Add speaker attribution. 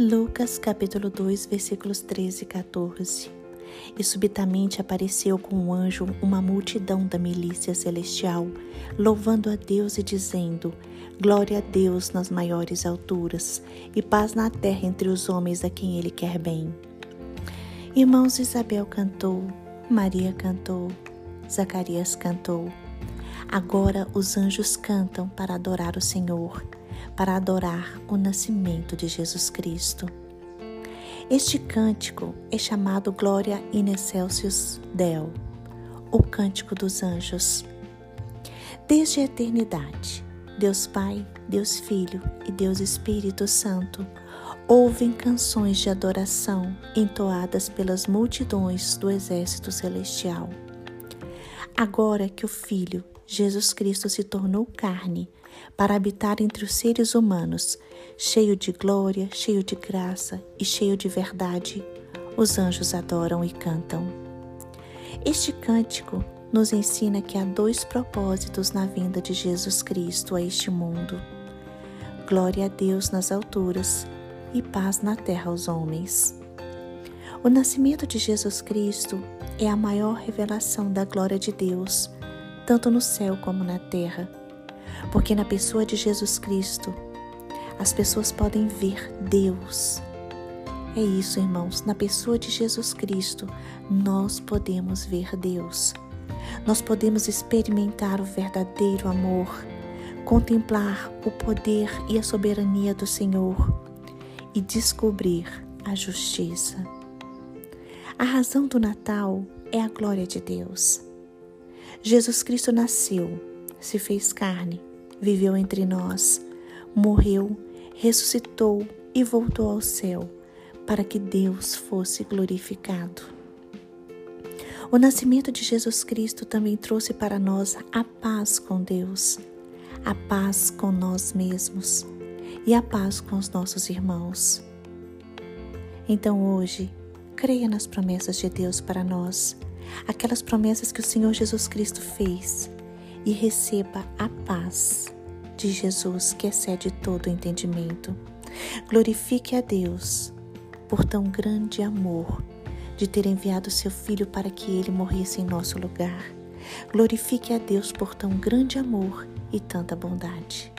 Speaker 1: Lucas capítulo 2, versículos 13 e 14. E subitamente apareceu com um anjo uma multidão da milícia celestial, louvando a Deus e dizendo: Glória a Deus nas maiores alturas, e paz na terra entre os homens a quem Ele quer bem. Irmãos, Isabel cantou, Maria cantou, Zacarias cantou. Agora os anjos cantam para adorar o Senhor para adorar o nascimento de Jesus Cristo. Este cântico é chamado Glória in Excelsis Deo, o cântico dos anjos. Desde a eternidade, Deus Pai, Deus Filho e Deus Espírito Santo ouvem canções de adoração entoadas pelas multidões do exército celestial. Agora que o Filho, Jesus Cristo, se tornou carne para habitar entre os seres humanos, cheio de glória, cheio de graça e cheio de verdade. Os anjos adoram e cantam. Este cântico nos ensina que há dois propósitos na vinda de Jesus Cristo a este mundo: glória a Deus nas alturas e paz na terra aos homens. O nascimento de Jesus Cristo é a maior revelação da glória de Deus, tanto no céu como na terra porque na pessoa de Jesus Cristo as pessoas podem ver Deus. É isso, irmãos, na pessoa de Jesus Cristo nós podemos ver Deus. Nós podemos experimentar o verdadeiro amor, contemplar o poder e a soberania do Senhor e descobrir a justiça. A razão do Natal é a glória de Deus. Jesus Cristo nasceu, se fez carne viveu entre nós, morreu, ressuscitou e voltou ao céu, para que Deus fosse glorificado. O nascimento de Jesus Cristo também trouxe para nós a paz com Deus, a paz com nós mesmos e a paz com os nossos irmãos. Então hoje, creia nas promessas de Deus para nós, aquelas promessas que o Senhor Jesus Cristo fez e receba a paz de Jesus que excede todo o entendimento. Glorifique a Deus por tão grande amor de ter enviado seu Filho para que ele morresse em nosso lugar. Glorifique a Deus por tão grande amor e tanta bondade.